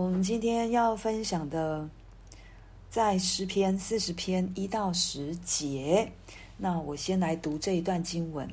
我们今天要分享的，在诗篇四十篇一到十节。那我先来读这一段经文。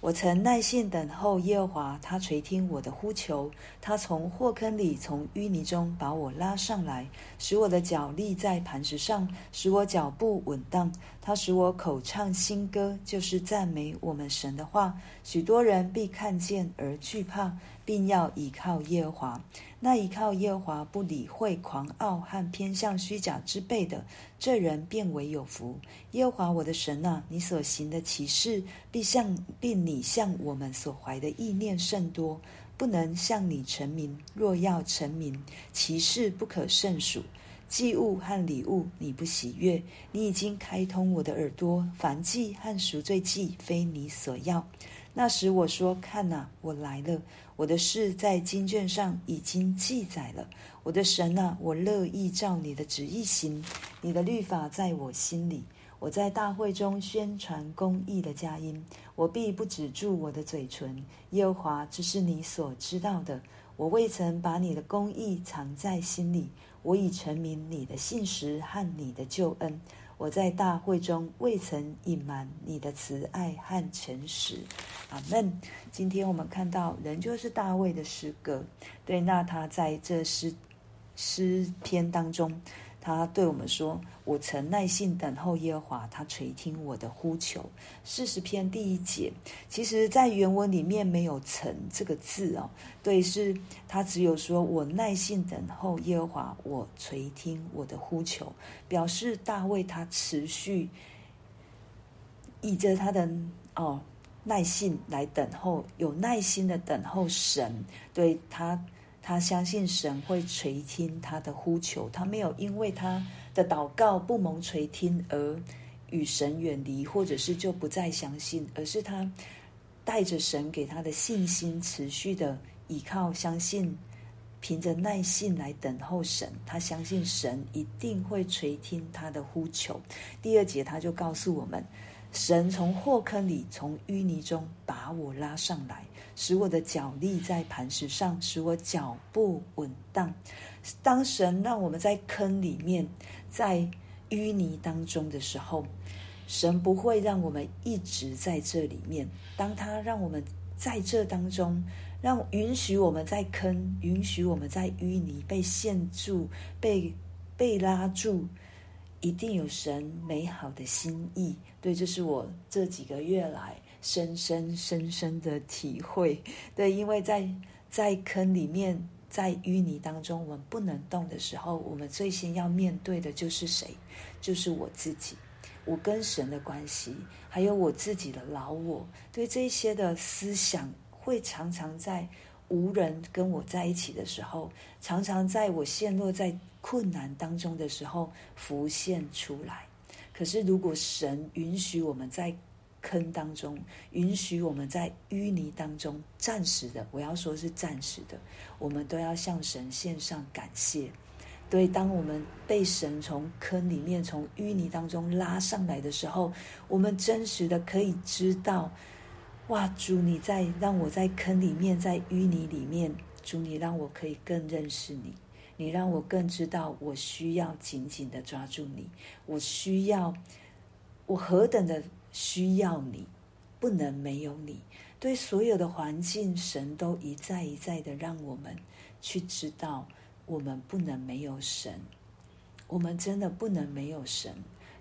我曾耐心等候耶和华，他垂听我的呼求。他从祸坑里，从淤泥中把我拉上来，使我的脚立在磐石上，使我脚步稳当。他使我口唱新歌，就是赞美我们神的话。许多人必看见而惧怕，并要倚靠耶和华。那倚靠耶和华，不理会狂傲和偏向虚假之辈的，这人便为有福。耶和华我的神啊，你所行的奇事，必向并你向我们所怀的意念甚多，不能向你成名。若要陈明，奇事不可胜数。祭物和礼物你不喜悦，你已经开通我的耳朵，燔祭和赎罪祭非你所要。那时我说：看哪，我来了，我的事在经卷上已经记载了。我的神啊，我乐意照你的旨意行，你的律法在我心里。我在大会中宣传公义的佳音，我必不止住我的嘴唇。耶和华，这是你所知道的。我未曾把你的公义藏在心里，我已成明你的信实和你的救恩。我在大会中未曾隐瞒你的慈爱和诚实。阿门。今天我们看到，人就是大卫的诗歌。对，那他在这诗诗篇当中。他对我们说：“我曾耐心等候耶和华，他垂听我的呼求。”四十篇第一节，其实在原文里面没有“曾”这个字哦。对，是他只有说：“我耐心等候耶和华，我垂听我的呼求。”表示大卫他持续以着他的哦耐性来等候，有耐心的等候神。对他。他相信神会垂听他的呼求，他没有因为他的祷告不蒙垂听而与神远离，或者是就不再相信，而是他带着神给他的信心，持续的依靠、相信，凭着耐性来等候神。他相信神一定会垂听他的呼求。第二节他就告诉我们。神从祸坑里，从淤泥中把我拉上来，使我的脚立在磐石上，使我脚步稳当。当神让我们在坑里面，在淤泥当中的时候，神不会让我们一直在这里面。当他让我们在这当中，让允许我们在坑，允许我们在淤泥被陷住、被被拉住。一定有神美好的心意，对，这是我这几个月来深深深深的体会。对，因为在在坑里面，在淤泥当中，我们不能动的时候，我们最先要面对的就是谁？就是我自己，我跟神的关系，还有我自己的老我。对，这些的思想，会常常在无人跟我在一起的时候，常常在我陷落在。困难当中的时候浮现出来，可是如果神允许我们在坑当中，允许我们在淤泥当中暂时的，我要说是暂时的，我们都要向神献上感谢。对，当我们被神从坑里面、从淤泥当中拉上来的时候，我们真实的可以知道，哇，主你在让我在坑里面，在淤泥里面，主你让我可以更认识你。你让我更知道，我需要紧紧的抓住你，我需要，我何等的需要你，不能没有你。对所有的环境，神都一再一再的让我们去知道，我们不能没有神，我们真的不能没有神。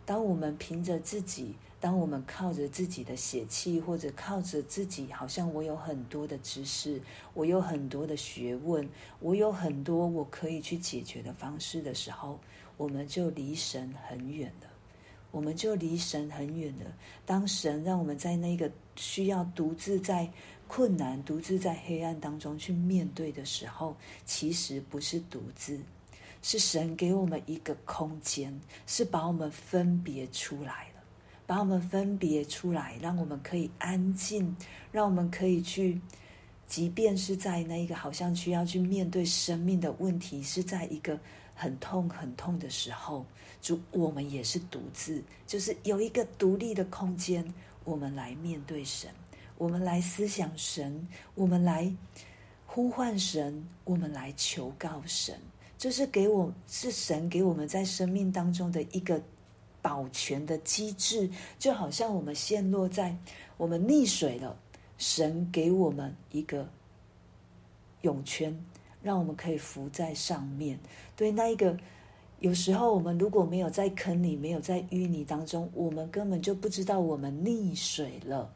当我们凭着自己。当我们靠着自己的血气，或者靠着自己，好像我有很多的知识，我有很多的学问，我有很多我可以去解决的方式的时候，我们就离神很远了。我们就离神很远了。当神让我们在那个需要独自在困难、独自在黑暗当中去面对的时候，其实不是独自，是神给我们一个空间，是把我们分别出来。把我们分别出来，让我们可以安静，让我们可以去，即便是在那一个好像需要去面对生命的问题，是在一个很痛很痛的时候，主，我们也是独自，就是有一个独立的空间，我们来面对神，我们来思想神，我们来呼唤神，我们来求告神。就是给我是神给我们在生命当中的一个保全的机制，就好像我们陷落在我们溺水了，神给我们一个泳圈，让我们可以浮在上面。对，那一个有时候我们如果没有在坑里，没有在淤泥当中，我们根本就不知道我们溺水了。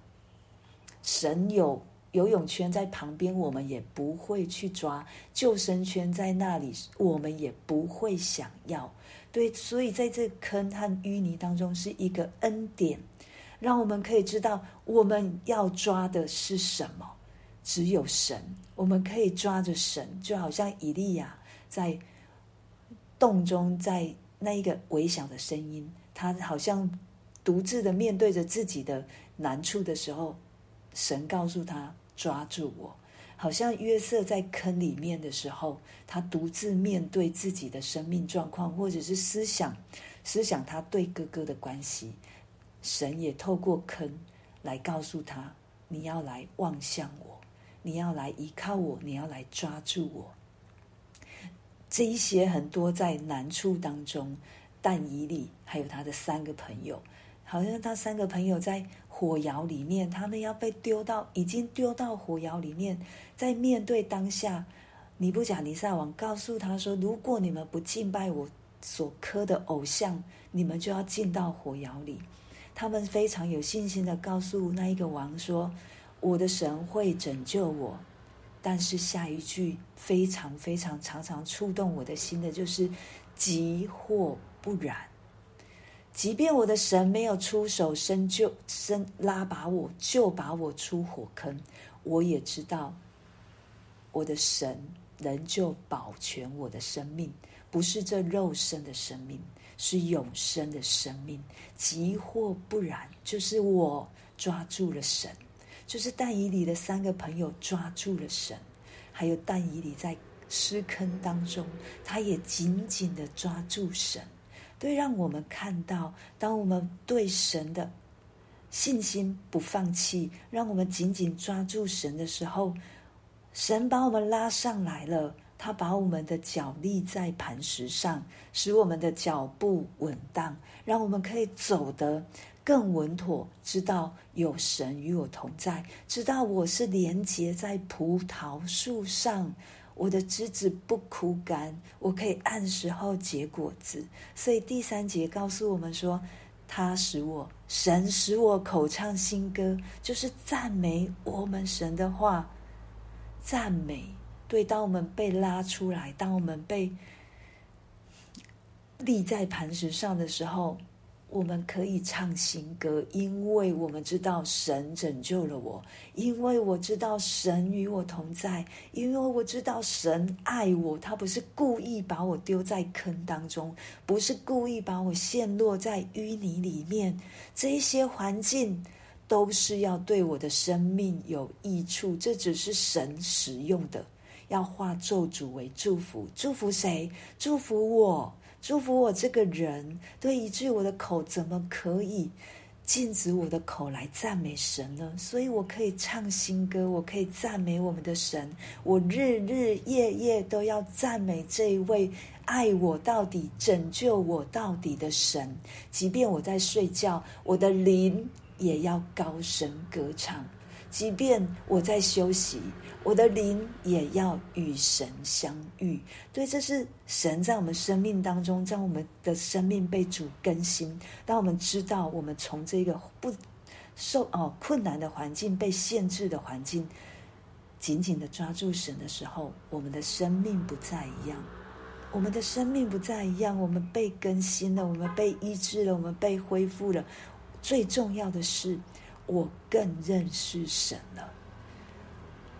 神有。游泳圈在旁边，我们也不会去抓；救生圈在那里，我们也不会想要。对，所以在这坑和淤泥当中，是一个恩典，让我们可以知道我们要抓的是什么。只有神，我们可以抓着神，就好像以利亚在洞中，在那一个微小的声音，他好像独自的面对着自己的难处的时候，神告诉他。抓住我，好像约瑟在坑里面的时候，他独自面对自己的生命状况，或者是思想，思想他对哥哥的关系，神也透过坑来告诉他：你要来望向我，你要来依靠我，你要来抓住我。这一些很多在难处当中，但以理还有他的三个朋友，好像他三个朋友在。火窑里面，他们要被丢到，已经丢到火窑里面。在面对当下，尼布甲尼撒王告诉他说：“如果你们不敬拜我所磕的偶像，你们就要进到火窑里。”他们非常有信心的告诉那一个王说：“我的神会拯救我。”但是下一句非常非常常常触动我的心的，就是“即或不然。”即便我的神没有出手伸救、伸拉拔我，就把我出火坑，我也知道我的神仍旧保全我的生命，不是这肉身的生命，是永生的生命。即或不然，就是我抓住了神，就是但以理的三个朋友抓住了神，还有但以理在尸坑当中，他也紧紧的抓住神。对，让我们看到，当我们对神的信心不放弃，让我们紧紧抓住神的时候，神把我们拉上来了。他把我们的脚立在磐石上，使我们的脚步稳当，让我们可以走得更稳妥。知道有神与我同在，知道我是连结在葡萄树上。我的枝子不枯干，我可以按时候结果子。所以第三节告诉我们说，他使我，神使我口唱新歌，就是赞美我们神的话。赞美，对，当我们被拉出来，当我们被立在磐石上的时候。我们可以唱新歌，因为我们知道神拯救了我，因为我知道神与我同在，因为我知道神爱我，他不是故意把我丢在坑当中，不是故意把我陷落在淤泥里面，这些环境都是要对我的生命有益处，这只是神使用的，要化咒诅为祝福，祝福谁？祝福我。祝福我这个人，对，以至于我的口怎么可以禁止我的口来赞美神呢？所以我可以唱新歌，我可以赞美我们的神，我日日夜夜都要赞美这一位爱我到底、拯救我到底的神。即便我在睡觉，我的灵也要高声歌唱。即便我在休息，我的灵也要与神相遇。对，这是神在我们生命当中，让我们的生命被主更新。当我们知道我们从这个不受哦困难的环境、被限制的环境，紧紧的抓住神的时候，我们的生命不再一样。我们的生命不再一样，我们被更新了，我们被医治了，我们被恢复了。最重要的是。我更认识神了，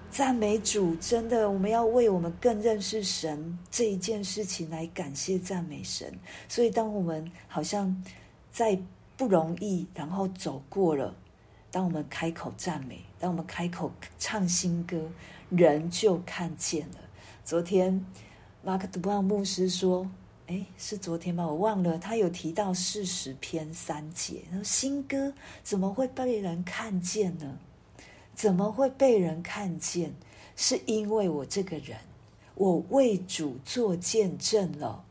赞美主！真的，我们要为我们更认识神这一件事情来感谢赞美神。所以，当我们好像在不容易，然后走过了，当我们开口赞美，当我们开口唱新歌，人就看见了。昨天，马克·杜布朗牧师说。哎，是昨天吗？我忘了。他有提到四十篇三节，他说新歌怎么会被人看见呢？怎么会被人看见？是因为我这个人，我为主做见证了。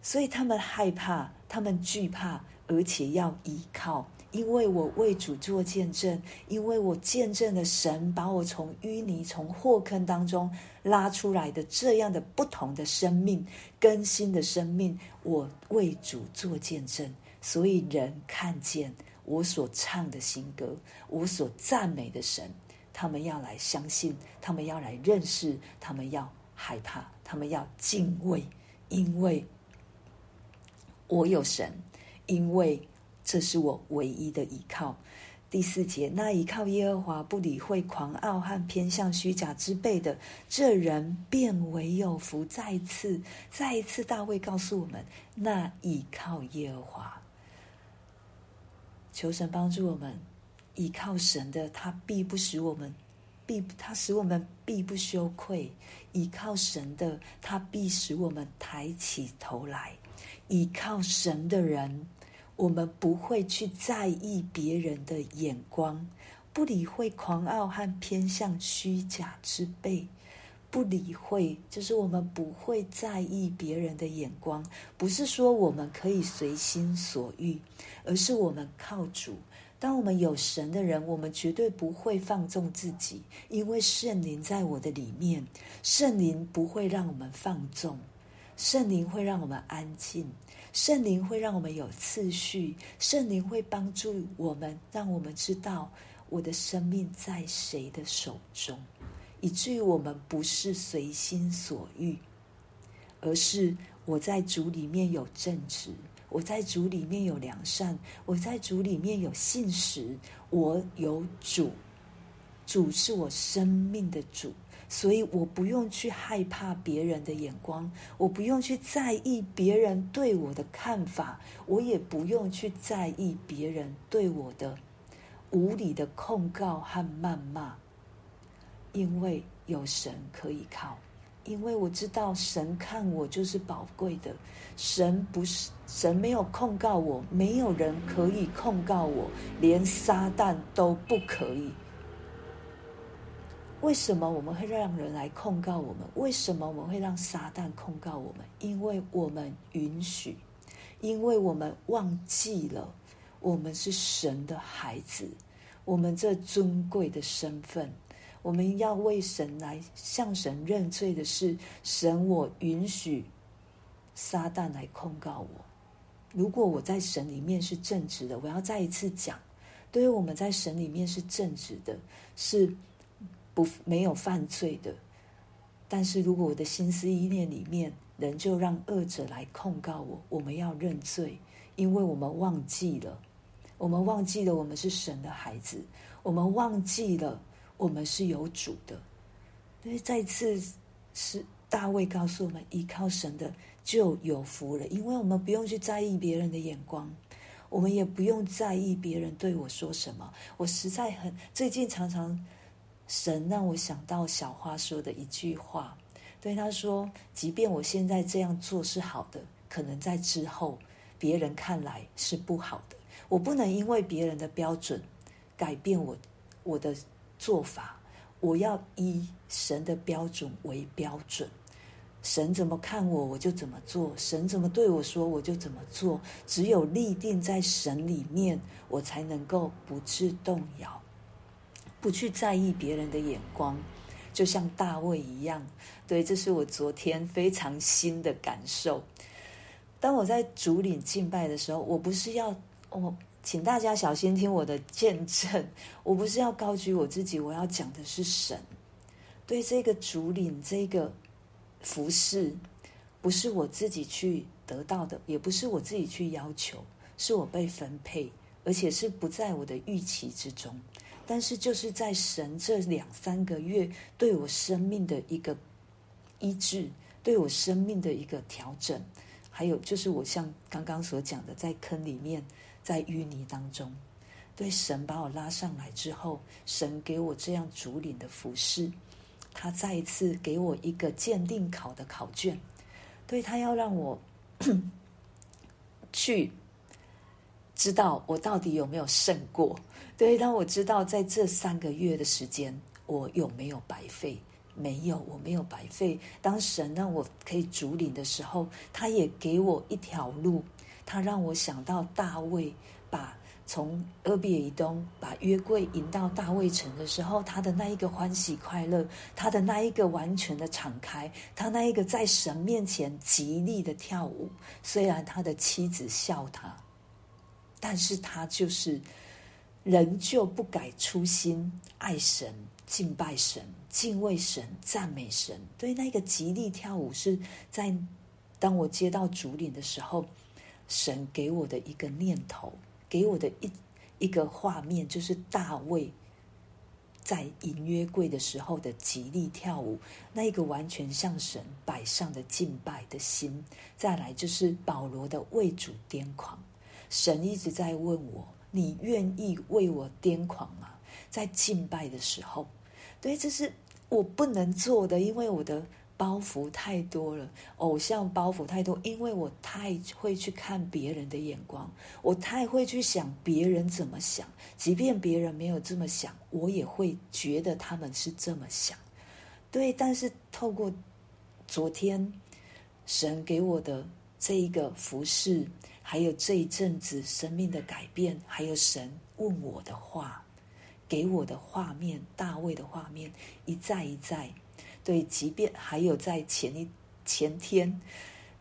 所以他们害怕，他们惧怕，而且要依靠。因为我为主做见证，因为我见证了神把我从淤泥、从祸坑当中拉出来的这样的不同的生命、更新的生命，我为主做见证，所以人看见我所唱的新歌，我所赞美的神，他们要来相信，他们要来认识，他们要害怕，他们要敬畏，因为我有神，因为。这是我唯一的依靠。第四节，那依靠耶和华，不理会狂傲和偏向虚假之辈的，这人便为有福。再一次，再一次，大卫告诉我们：那依靠耶和华，求神帮助我们，依靠神的，他必不使我们必他使我们必不羞愧；依靠神的，他必使我们抬起头来；依靠神的人。我们不会去在意别人的眼光，不理会狂傲和偏向虚假之辈，不理会，就是我们不会在意别人的眼光。不是说我们可以随心所欲，而是我们靠主。当我们有神的人，我们绝对不会放纵自己，因为圣灵在我的里面，圣灵不会让我们放纵，圣灵会让我们安静。圣灵会让我们有次序，圣灵会帮助我们，让我们知道我的生命在谁的手中，以至于我们不是随心所欲，而是我在主里面有正直，我在主里面有良善，我在主里面有信实，我有主，主是我生命的主。所以我不用去害怕别人的眼光，我不用去在意别人对我的看法，我也不用去在意别人对我的无理的控告和谩骂，因为有神可以靠，因为我知道神看我就是宝贵的，神不是，神没有控告我，没有人可以控告我，连撒旦都不可以。为什么我们会让人来控告我们？为什么我们会让撒旦控告我们？因为我们允许，因为我们忘记了我们是神的孩子，我们这尊贵的身份，我们要为神来向神认罪的是神。我允许撒旦来控告我。如果我在神里面是正直的，我要再一次讲，对于我们在神里面是正直的，是。不，没有犯罪的，但是如果我的心思意念里面仍旧让恶者来控告我，我们要认罪，因为我们忘记了，我们忘记了我们是神的孩子，我们忘记了我们是有主的。所以再次是大卫告诉我们，依靠神的就有福了，因为我们不用去在意别人的眼光，我们也不用在意别人对我说什么。我实在很最近常常。神让我想到小花说的一句话，对他说：“即便我现在这样做是好的，可能在之后别人看来是不好的。我不能因为别人的标准改变我我的做法，我要以神的标准为标准。神怎么看我，我就怎么做；神怎么对我说，我就怎么做。只有立定在神里面，我才能够不致动摇。”不去在意别人的眼光，就像大卫一样。对，这是我昨天非常新的感受。当我在主领敬拜的时候，我不是要我，请大家小心听我的见证。我不是要高举我自己，我要讲的是神。对这个主领这个服饰，不是我自己去得到的，也不是我自己去要求，是我被分配，而且是不在我的预期之中。但是就是在神这两三个月对我生命的一个医治，对我生命的一个调整，还有就是我像刚刚所讲的，在坑里面，在淤泥当中，对神把我拉上来之后，神给我这样主领的服饰，他再一次给我一个鉴定考的考卷，对，他要让我 去知道我到底有没有胜过。对，当我知道在这三个月的时间，我有没有白费？没有，我没有白费。当神让我可以主领的时候，他也给我一条路。他让我想到大卫把从俄比以东把约柜迎到大卫城的时候，他的那一个欢喜快乐，他的那一个完全的敞开，他那一个在神面前极力的跳舞。虽然他的妻子笑他，但是他就是仍旧不改初心，爱神、敬拜神、敬畏神、赞美神。对，那个极力跳舞是在当我接到主领的时候。神给我的一个念头，给我的一一个画面，就是大卫在迎约柜的时候的极力跳舞，那一个完全向神摆上的敬拜的心。再来就是保罗的为主癫狂，神一直在问我：你愿意为我癫狂吗？在敬拜的时候，对，这是我不能做的，因为我的。包袱太多了，偶像包袱太多，因为我太会去看别人的眼光，我太会去想别人怎么想，即便别人没有这么想，我也会觉得他们是这么想。对，但是透过昨天神给我的这一个服饰，还有这一阵子生命的改变，还有神问我的话，给我的画面，大卫的画面，一再一再。对，即便还有在前一前天，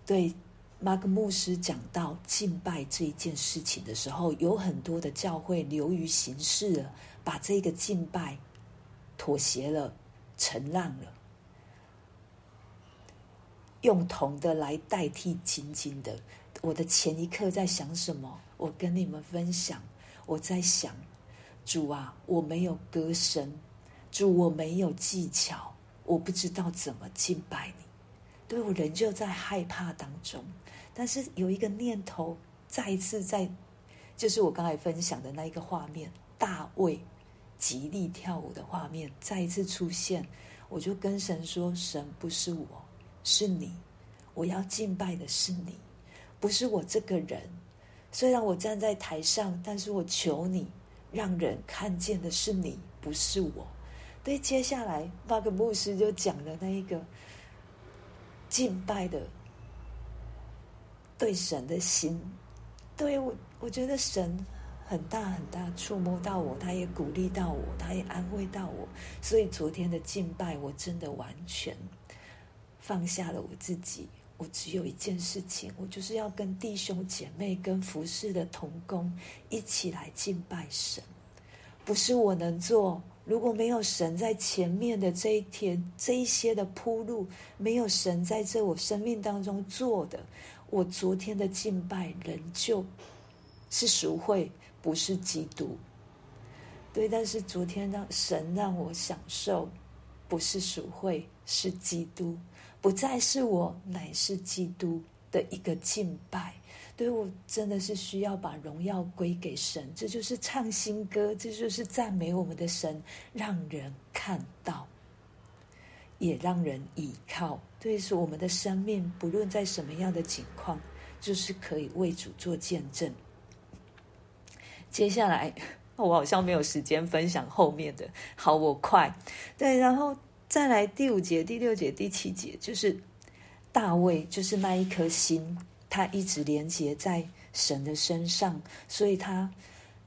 对马克牧师讲到敬拜这一件事情的时候，有很多的教会流于形式了，把这个敬拜妥协了、承让了，用铜的来代替金金的。我的前一刻在想什么？我跟你们分享，我在想，主啊，我没有歌声，主，我没有技巧。我不知道怎么敬拜你，对，我仍旧在害怕当中。但是有一个念头，再一次在，就是我刚才分享的那一个画面，大卫极力跳舞的画面再一次出现。我就跟神说：“神不是我，是你，我要敬拜的是你，不是我这个人。虽然我站在台上，但是我求你，让人看见的是你，不是我。”对，接下来那个牧师就讲了那一个敬拜的对神的心，对我，我觉得神很大很大，触摸到我，他也鼓励到我，他也安慰到我，所以昨天的敬拜，我真的完全放下了我自己，我只有一件事情，我就是要跟弟兄姐妹、跟服侍的同工一起来敬拜神，不是我能做。如果没有神在前面的这一天，这一些的铺路，没有神在这我生命当中做的，我昨天的敬拜仍旧是赎会，不是基督。对，但是昨天让神让我享受，不是赎会，是基督，不再是我，乃是基督的一个敬拜。对，我真的是需要把荣耀归给神，这就是唱新歌，这就是赞美我们的神，让人看到，也让人倚靠。对，是我们的生命，不论在什么样的情况，就是可以为主做见证。接下来，我好像没有时间分享后面的，好，我快。对，然后再来第五节、第六节、第七节，就是大卫，就是那一颗心。他一直连接在神的身上，所以他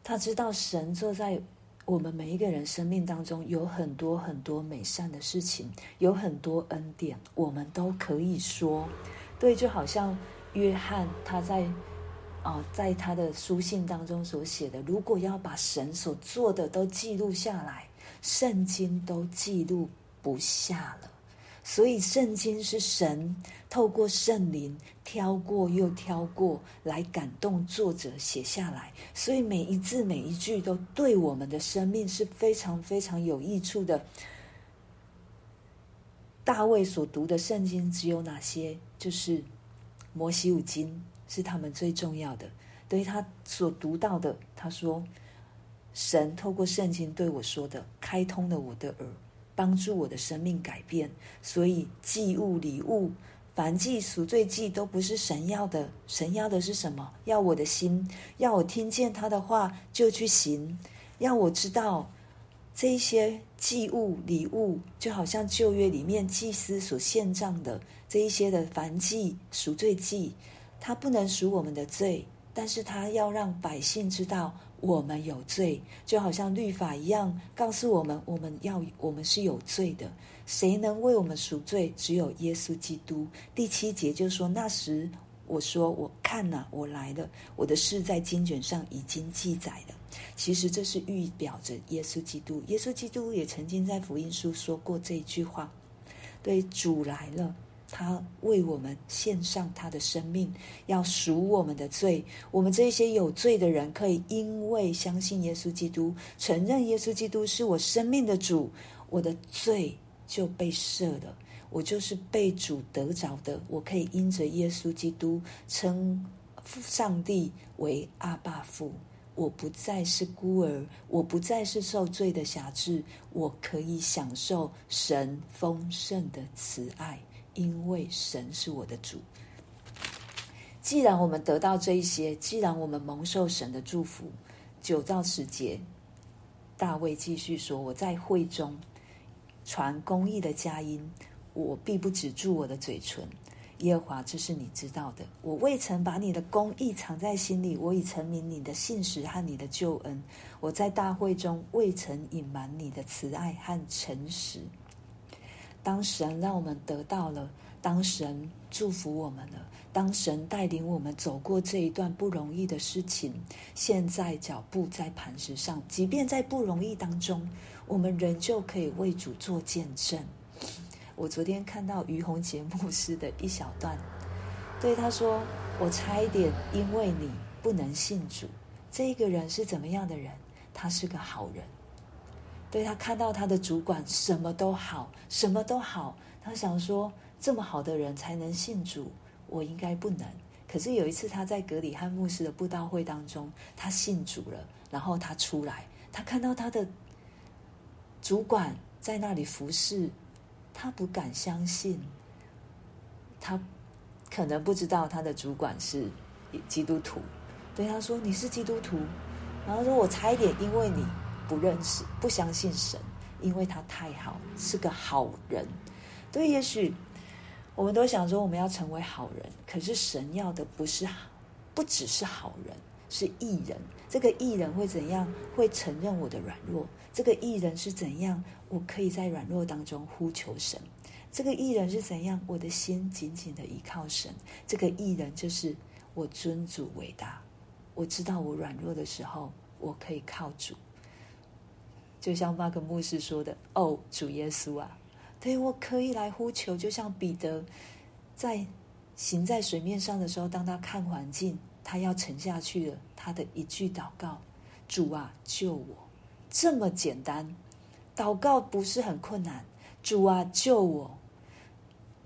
他知道神坐在我们每一个人生命当中有很多很多美善的事情，有很多恩典，我们都可以说对。就好像约翰他在啊、在他的书信当中所写的，如果要把神所做的都记录下来，圣经都记录不下了。所以，圣经是神透过圣灵挑过又挑过来感动作者写下来，所以每一字每一句都对我们的生命是非常非常有益处的。大卫所读的圣经只有哪些？就是摩西五经是他们最重要的。对于他所读到的，他说：“神透过圣经对我说的，开通了我的耳。”帮助我的生命改变，所以祭物、礼物、燔祭、赎罪祭都不是神要的。神要的是什么？要我的心，要我听见他的话就去行，要我知道这一些祭物礼物，就好像旧约里面祭司所献上的这一些的燔祭赎罪祭，它不能赎我们的罪，但是他要让百姓知道我们有罪，就好像律法一样，告诉我们我们要我们是有罪的，谁能为我们赎罪？只有耶稣基督。第七节就说那时。我说：“我看呐，我来了，我的事在经卷上已经记载了。其实这是预表着耶稣基督。耶稣基督也曾经在福音书说过这一句话：对，主来了，他为我们献上他的生命，要赎我们的罪。我们这些有罪的人，可以因为相信耶稣基督，承认耶稣基督是我生命的主，我的罪就被赦了。”我就是被主得着的，我可以因着耶稣基督称上帝为阿爸父，我不再是孤儿，我不再是受罪的辖制，我可以享受神丰盛的慈爱，因为神是我的主。既然我们得到这一些，既然我们蒙受神的祝福，九到十节，大卫继续说：“我在会中传公义的佳音。”我必不止住我的嘴唇，耶和华，这是你知道的。我未曾把你的公义藏在心里，我已陈明你的信实和你的救恩。我在大会中未曾隐瞒你的慈爱和诚实。当神让我们得到了，当神祝福我们了，当神带领我们走过这一段不容易的事情，现在脚步在磐石上，即便在不容易当中，我们仍旧可以为主做见证。我昨天看到于洪杰牧师的一小段，对他说：“我差一点因为你不能信主。这个人是怎么样的人？他是个好人。对，他看到他的主管什么都好，什么都好，他想说这么好的人才能信主，我应该不能。可是有一次他在格里翰牧师的布道会当中，他信主了，然后他出来，他看到他的主管在那里服侍。”他不敢相信，他可能不知道他的主管是基督徒。对他说：“你是基督徒。”然后说：“我差一点因为你不认识、不相信神，因为他太好，是个好人。”对，也许我们都想说我们要成为好人，可是神要的不是好不只是好人，是艺人。这个艺人会怎样？会承认我的软弱。这个艺人是怎样？我可以在软弱当中呼求神。这个艺人是怎样？我的心紧紧的依靠神。这个艺人就是我尊主伟大。我知道我软弱的时候，我可以靠主。就像马可牧师说的：“哦，主耶稣啊，对，我可以来呼求。”就像彼得在行在水面上的时候，当他看环境，他要沉下去了，他的一句祷告：“主啊，救我！”这么简单。祷告不是很困难，主啊，救我！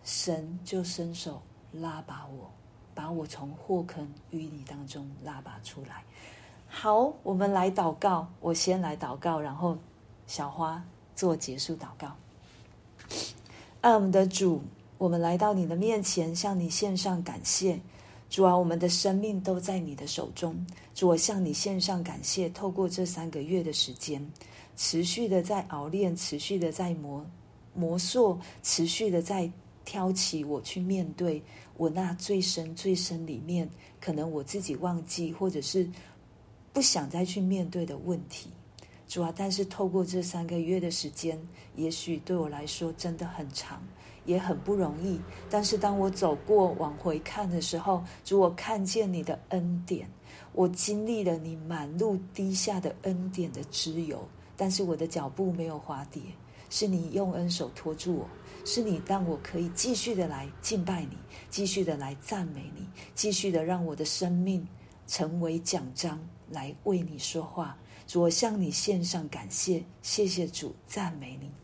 神就伸手拉拔我，把我从祸坑淤泥当中拉拔出来。好，我们来祷告。我先来祷告，然后小花做结束祷告。爱我们的主，我们来到你的面前，向你献上感谢。主啊，我们的生命都在你的手中。主，我向你献上感谢。透过这三个月的时间。持续的在熬炼，持续的在磨磨塑，持续的在挑起我去面对我那最深最深里面，可能我自己忘记或者是不想再去面对的问题。主啊，但是透过这三个月的时间，也许对我来说真的很长，也很不容易。但是当我走过往回看的时候，主，我看见你的恩典，我经历了你满路滴下的恩典的脂油。但是我的脚步没有滑跌，是你用恩手托住我，是你让我可以继续的来敬拜你，继续的来赞美你，继续的让我的生命成为奖章来为你说话。主，我向你献上感谢，谢谢主，赞美你。